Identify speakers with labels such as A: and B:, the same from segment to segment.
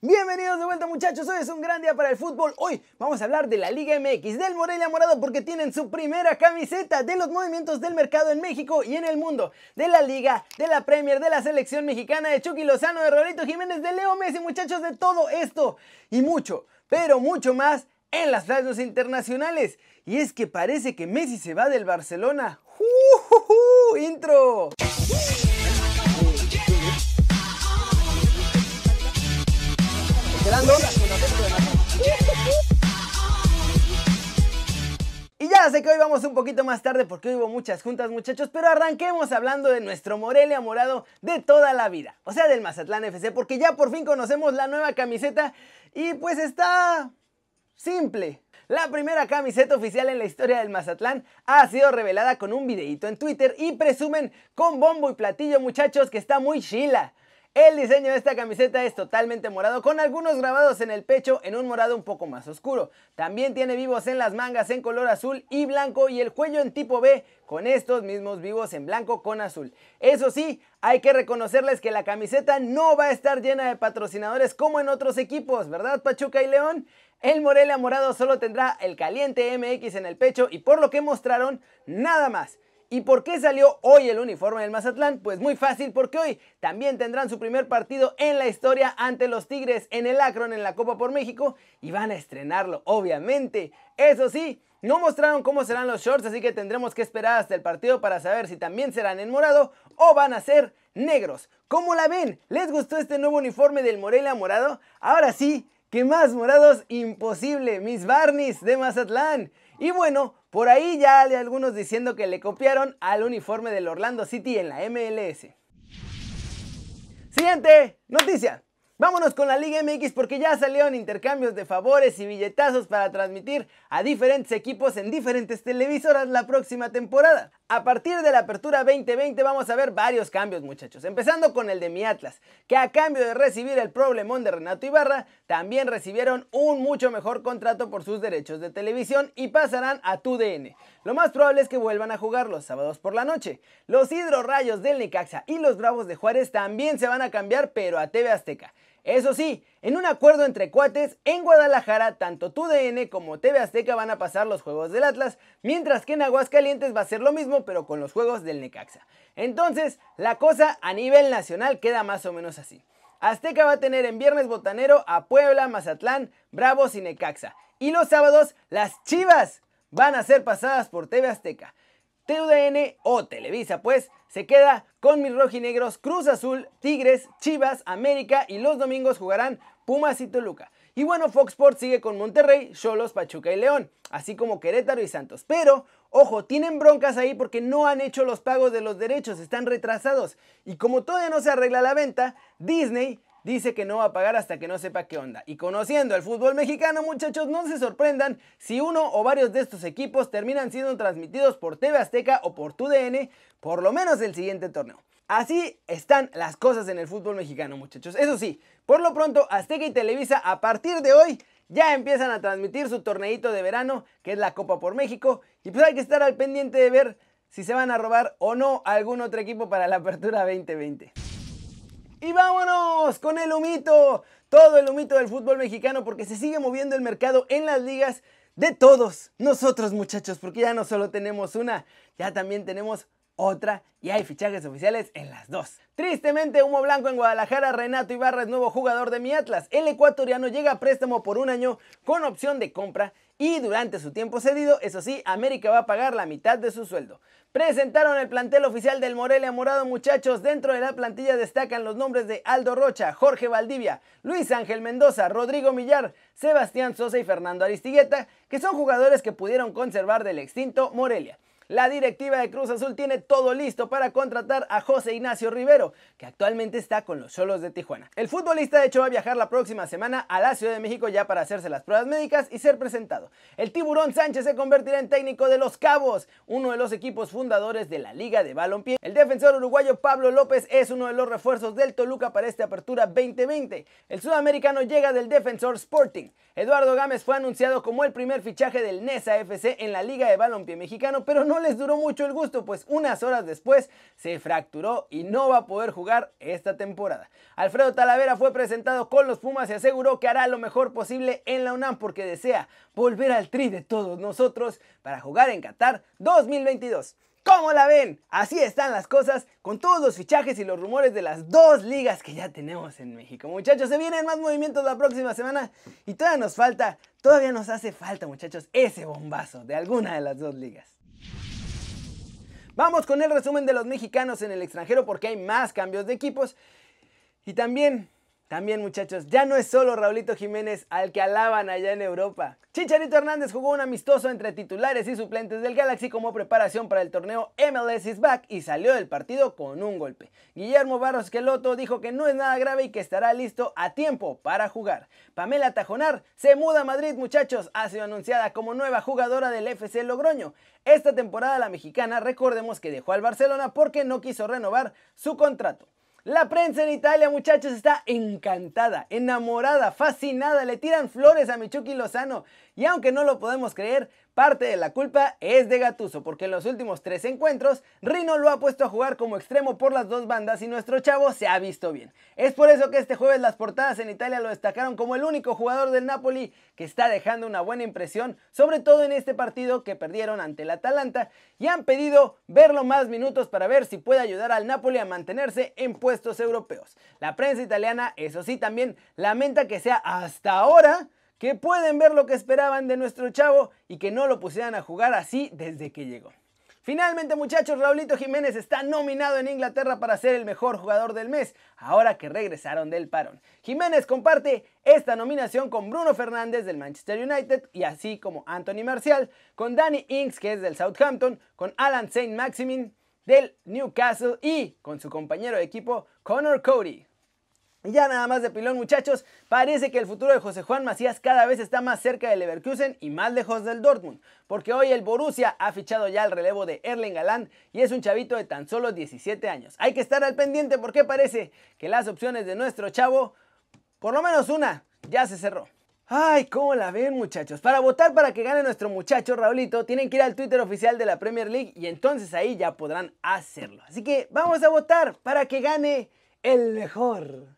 A: Bienvenidos de vuelta muchachos, hoy es un gran día para el fútbol. Hoy vamos a hablar de la Liga MX, del Morelia Morado porque tienen su primera camiseta, de los movimientos del mercado en México y en el mundo, de la Liga, de la Premier, de la selección mexicana, de Chucky Lozano, de Rolito Jiménez, de Leo Messi, muchachos, de todo esto y mucho, pero mucho más en las plazas internacionales. Y es que parece que Messi se va del Barcelona. ¡Uh, intro Y ya sé que hoy vamos un poquito más tarde porque hubo muchas juntas muchachos, pero arranquemos hablando de nuestro Morelia morado de toda la vida, o sea del Mazatlán FC, porque ya por fin conocemos la nueva camiseta y pues está simple. La primera camiseta oficial en la historia del Mazatlán ha sido revelada con un videito en Twitter y presumen con bombo y platillo muchachos que está muy chila. El diseño de esta camiseta es totalmente morado con algunos grabados en el pecho en un morado un poco más oscuro. También tiene vivos en las mangas en color azul y blanco y el cuello en tipo B con estos mismos vivos en blanco con azul. Eso sí, hay que reconocerles que la camiseta no va a estar llena de patrocinadores como en otros equipos, ¿verdad Pachuca y León? El Morelia morado solo tendrá el caliente MX en el pecho y por lo que mostraron, nada más. ¿Y por qué salió hoy el uniforme del Mazatlán? Pues muy fácil, porque hoy también tendrán su primer partido en la historia ante los Tigres en el Akron en la Copa por México y van a estrenarlo, obviamente. Eso sí, no mostraron cómo serán los shorts, así que tendremos que esperar hasta el partido para saber si también serán en morado o van a ser negros. ¿Cómo la ven? ¿Les gustó este nuevo uniforme del Morelia morado? Ahora sí, que más morados imposible, mis Barneys de Mazatlán. Y bueno, por ahí ya hay algunos diciendo que le copiaron al uniforme del Orlando City en la MLS. Siguiente noticia. Vámonos con la Liga MX porque ya salieron intercambios de favores y billetazos para transmitir a diferentes equipos en diferentes televisoras la próxima temporada. A partir de la apertura 2020 vamos a ver varios cambios muchachos, empezando con el de mi Atlas, que a cambio de recibir el problemón de Renato Ibarra, también recibieron un mucho mejor contrato por sus derechos de televisión y pasarán a TUDN. Lo más probable es que vuelvan a jugar los sábados por la noche. Los hidrorrayos del Necaxa y los Bravos de Juárez también se van a cambiar pero a TV Azteca. Eso sí, en un acuerdo entre cuates, en Guadalajara tanto TUDN como TV Azteca van a pasar los juegos del Atlas, mientras que en Aguascalientes va a ser lo mismo pero con los juegos del Necaxa. Entonces, la cosa a nivel nacional queda más o menos así. Azteca va a tener en viernes botanero a Puebla, Mazatlán, Bravos y Necaxa. Y los sábados, las Chivas van a ser pasadas por TV Azteca. TUDN o Televisa, pues, se queda con mis rojinegros Cruz Azul, Tigres, Chivas, América y los domingos jugarán Pumas y Toluca. Y bueno, Fox Sports sigue con Monterrey, Cholos, Pachuca y León, así como Querétaro y Santos. Pero, ojo, tienen broncas ahí porque no han hecho los pagos de los derechos, están retrasados. Y como todavía no se arregla la venta, Disney dice que no va a pagar hasta que no sepa qué onda. Y conociendo el fútbol mexicano, muchachos, no se sorprendan si uno o varios de estos equipos terminan siendo transmitidos por TV Azteca o por TUDN, por lo menos el siguiente torneo. Así están las cosas en el fútbol mexicano, muchachos. Eso sí, por lo pronto, Azteca y Televisa a partir de hoy ya empiezan a transmitir su torneito de verano, que es la Copa por México, y pues hay que estar al pendiente de ver si se van a robar o no algún otro equipo para la apertura 2020. Y vámonos con el humito, todo el humito del fútbol mexicano porque se sigue moviendo el mercado en las ligas de todos nosotros muchachos, porque ya no solo tenemos una, ya también tenemos otra y hay fichajes oficiales en las dos. Tristemente, humo blanco en Guadalajara, Renato Ibarra es nuevo jugador de mi Atlas. El ecuatoriano llega a préstamo por un año con opción de compra y durante su tiempo cedido, eso sí, América va a pagar la mitad de su sueldo. Presentaron el plantel oficial del Morelia Morado, muchachos. Dentro de la plantilla destacan los nombres de Aldo Rocha, Jorge Valdivia, Luis Ángel Mendoza, Rodrigo Millar, Sebastián Sosa y Fernando Aristigueta, que son jugadores que pudieron conservar del extinto Morelia. La directiva de Cruz Azul tiene todo listo para contratar a José Ignacio Rivero, que actualmente está con los Cholos de Tijuana. El futbolista de hecho va a viajar la próxima semana a la Ciudad de México ya para hacerse las pruebas médicas y ser presentado. El tiburón Sánchez se convertirá en técnico de los Cabos, uno de los equipos fundadores de la Liga de Balompié. El defensor uruguayo Pablo López es uno de los refuerzos del Toluca para esta apertura 2020. El sudamericano llega del Defensor Sporting. Eduardo Gámez fue anunciado como el primer fichaje del NESA FC en la Liga de Balompié mexicano, pero no no les duró mucho el gusto, pues unas horas después se fracturó y no va a poder jugar esta temporada. Alfredo Talavera fue presentado con los Pumas y aseguró que hará lo mejor posible en la UNAM porque desea volver al tri de todos nosotros para jugar en Qatar 2022. ¿Cómo la ven? Así están las cosas con todos los fichajes y los rumores de las dos ligas que ya tenemos en México. Muchachos, se vienen más movimientos la próxima semana y todavía nos falta, todavía nos hace falta, muchachos, ese bombazo de alguna de las dos ligas. Vamos con el resumen de los mexicanos en el extranjero porque hay más cambios de equipos. Y también también muchachos, ya no es solo Raulito Jiménez al que alaban allá en Europa. Chicharito Hernández jugó un amistoso entre titulares y suplentes del Galaxy como preparación para el torneo MLS is Back y salió del partido con un golpe. Guillermo Barros Queloto dijo que no es nada grave y que estará listo a tiempo para jugar. Pamela Tajonar se muda a Madrid muchachos, ha sido anunciada como nueva jugadora del FC Logroño. Esta temporada la mexicana recordemos que dejó al Barcelona porque no quiso renovar su contrato. La prensa en Italia, muchachos, está encantada, enamorada, fascinada. Le tiran flores a Michuki Lozano. Y aunque no lo podemos creer, Parte de la culpa es de Gatuso, porque en los últimos tres encuentros, Rino lo ha puesto a jugar como extremo por las dos bandas y nuestro chavo se ha visto bien. Es por eso que este jueves las portadas en Italia lo destacaron como el único jugador del Napoli que está dejando una buena impresión, sobre todo en este partido que perdieron ante el Atalanta, y han pedido verlo más minutos para ver si puede ayudar al Napoli a mantenerse en puestos europeos. La prensa italiana, eso sí, también lamenta que sea hasta ahora que pueden ver lo que esperaban de nuestro chavo y que no lo pusieran a jugar así desde que llegó. Finalmente muchachos, Raulito Jiménez está nominado en Inglaterra para ser el mejor jugador del mes, ahora que regresaron del parón. Jiménez comparte esta nominación con Bruno Fernández del Manchester United y así como Anthony Marcial, con Danny Ings que es del Southampton, con Alan Saint Maximin del Newcastle y con su compañero de equipo Connor Cody. Y ya nada más de pilón muchachos, parece que el futuro de José Juan Macías cada vez está más cerca del Leverkusen y más lejos del Dortmund, porque hoy el Borussia ha fichado ya el relevo de Erling Haaland y es un chavito de tan solo 17 años. Hay que estar al pendiente porque parece que las opciones de nuestro chavo, por lo menos una, ya se cerró. Ay, ¿cómo la ven muchachos? Para votar para que gane nuestro muchacho Raulito, tienen que ir al Twitter oficial de la Premier League y entonces ahí ya podrán hacerlo. Así que vamos a votar para que gane el mejor.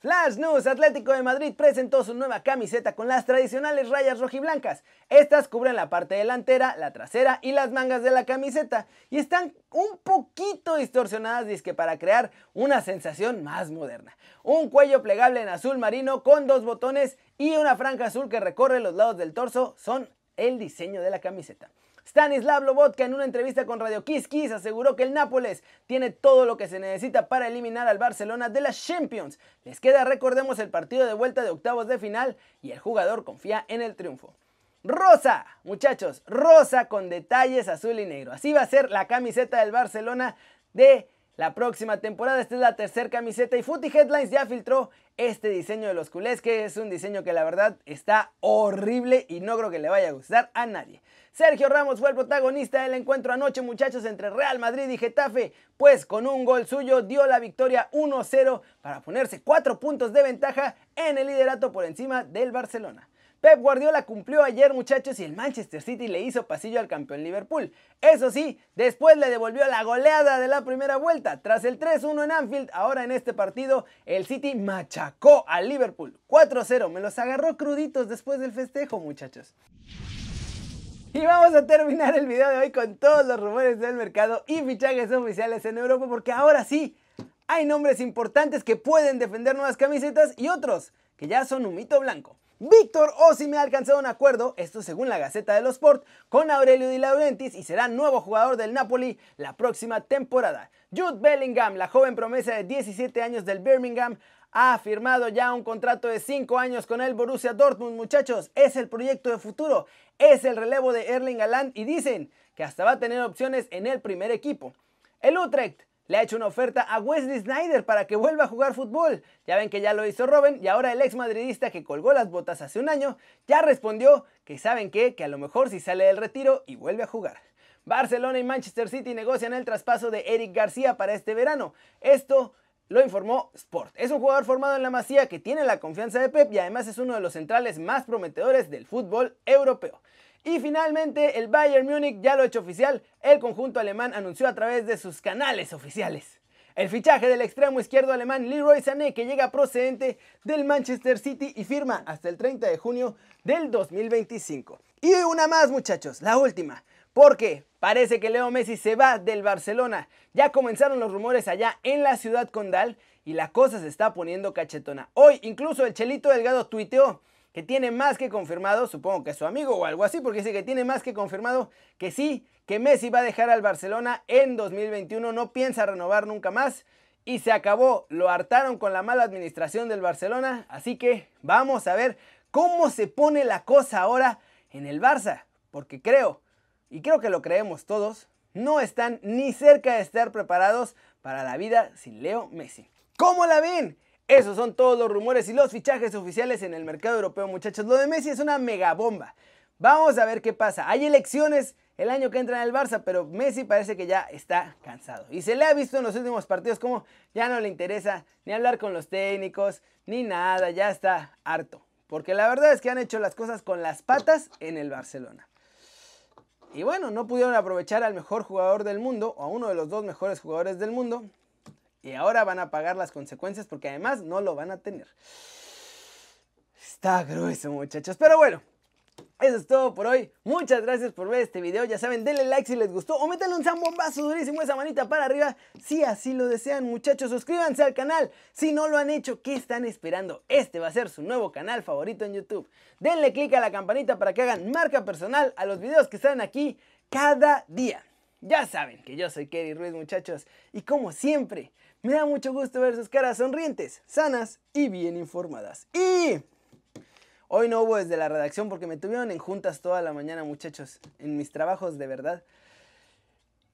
A: Flash News Atlético de Madrid presentó su nueva camiseta con las tradicionales rayas rojiblancas. Estas cubren la parte delantera, la trasera y las mangas de la camiseta y están un poquito distorsionadas disque para crear una sensación más moderna. Un cuello plegable en azul marino con dos botones y una franja azul que recorre los lados del torso son el diseño de la camiseta. Stanislav Lobotka en una entrevista con Radio Kiss aseguró que el Nápoles tiene todo lo que se necesita para eliminar al Barcelona de las Champions. Les queda, recordemos, el partido de vuelta de octavos de final y el jugador confía en el triunfo. Rosa, muchachos, rosa con detalles azul y negro. Así va a ser la camiseta del Barcelona de la próxima temporada. Esta es la tercera camiseta y Footy Headlines ya filtró este diseño de los culés, que es un diseño que la verdad está horrible y no creo que le vaya a gustar a nadie. Sergio Ramos fue el protagonista del encuentro anoche, muchachos, entre Real Madrid y Getafe, pues con un gol suyo dio la victoria 1-0 para ponerse 4 puntos de ventaja en el liderato por encima del Barcelona. Pep Guardiola cumplió ayer muchachos y el Manchester City le hizo pasillo al campeón Liverpool. Eso sí, después le devolvió la goleada de la primera vuelta. Tras el 3-1 en Anfield, ahora en este partido, el City machacó al Liverpool. 4-0, me los agarró cruditos después del festejo muchachos. Y vamos a terminar el video de hoy con todos los rumores del mercado y fichajes oficiales en Europa porque ahora sí, hay nombres importantes que pueden defender nuevas camisetas y otros que ya son un mito blanco. Víctor me ha alcanzado un acuerdo, esto según la Gaceta de los Sport, con Aurelio Di Laurentiis y será nuevo jugador del Napoli la próxima temporada. Jude Bellingham, la joven promesa de 17 años del Birmingham, ha firmado ya un contrato de 5 años con el Borussia Dortmund, muchachos. Es el proyecto de futuro, es el relevo de Erling Haaland y dicen que hasta va a tener opciones en el primer equipo. El Utrecht le ha hecho una oferta a Wesley Snyder para que vuelva a jugar fútbol. Ya ven que ya lo hizo Robin y ahora el ex madridista que colgó las botas hace un año ya respondió que saben qué, que a lo mejor si sale del retiro y vuelve a jugar. Barcelona y Manchester City negocian el traspaso de Eric García para este verano. Esto lo informó Sport. Es un jugador formado en la Masía que tiene la confianza de Pep y además es uno de los centrales más prometedores del fútbol europeo. Y finalmente el Bayern Múnich ya lo ha hecho oficial, el conjunto alemán anunció a través de sus canales oficiales. El fichaje del extremo izquierdo alemán Leroy Sané que llega procedente del Manchester City y firma hasta el 30 de junio del 2025. Y una más muchachos, la última. Porque parece que Leo Messi se va del Barcelona. Ya comenzaron los rumores allá en la ciudad condal y la cosa se está poniendo cachetona. Hoy incluso el Chelito Delgado tuiteó que tiene más que confirmado, supongo que es su amigo o algo así, porque dice que tiene más que confirmado que sí, que Messi va a dejar al Barcelona en 2021, no piensa renovar nunca más y se acabó, lo hartaron con la mala administración del Barcelona, así que vamos a ver cómo se pone la cosa ahora en el Barça, porque creo, y creo que lo creemos todos, no están ni cerca de estar preparados para la vida sin Leo Messi. ¿Cómo la ven? Esos son todos los rumores y los fichajes oficiales en el mercado europeo, muchachos. Lo de Messi es una mega bomba. Vamos a ver qué pasa. Hay elecciones el año que entra en el Barça, pero Messi parece que ya está cansado. Y se le ha visto en los últimos partidos como ya no le interesa ni hablar con los técnicos, ni nada, ya está harto. Porque la verdad es que han hecho las cosas con las patas en el Barcelona. Y bueno, no pudieron aprovechar al mejor jugador del mundo, o a uno de los dos mejores jugadores del mundo, y ahora van a pagar las consecuencias porque además no lo van a tener. Está grueso muchachos, pero bueno. Eso es todo por hoy. Muchas gracias por ver este video. Ya saben, denle like si les gustó o métanle un zambombazo durísimo esa manita para arriba si así lo desean, muchachos. Suscríbanse al canal si no lo han hecho. ¿Qué están esperando? Este va a ser su nuevo canal favorito en YouTube. Denle click a la campanita para que hagan marca personal a los videos que están aquí cada día. Ya saben que yo soy Kerry Ruiz, muchachos, y como siempre, me da mucho gusto ver sus caras sonrientes, sanas y bien informadas. Y hoy no hubo desde la redacción porque me tuvieron en juntas toda la mañana, muchachos, en mis trabajos de verdad.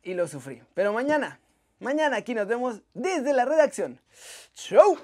A: Y lo sufrí. Pero mañana, mañana aquí nos vemos desde la redacción. ¡Chau!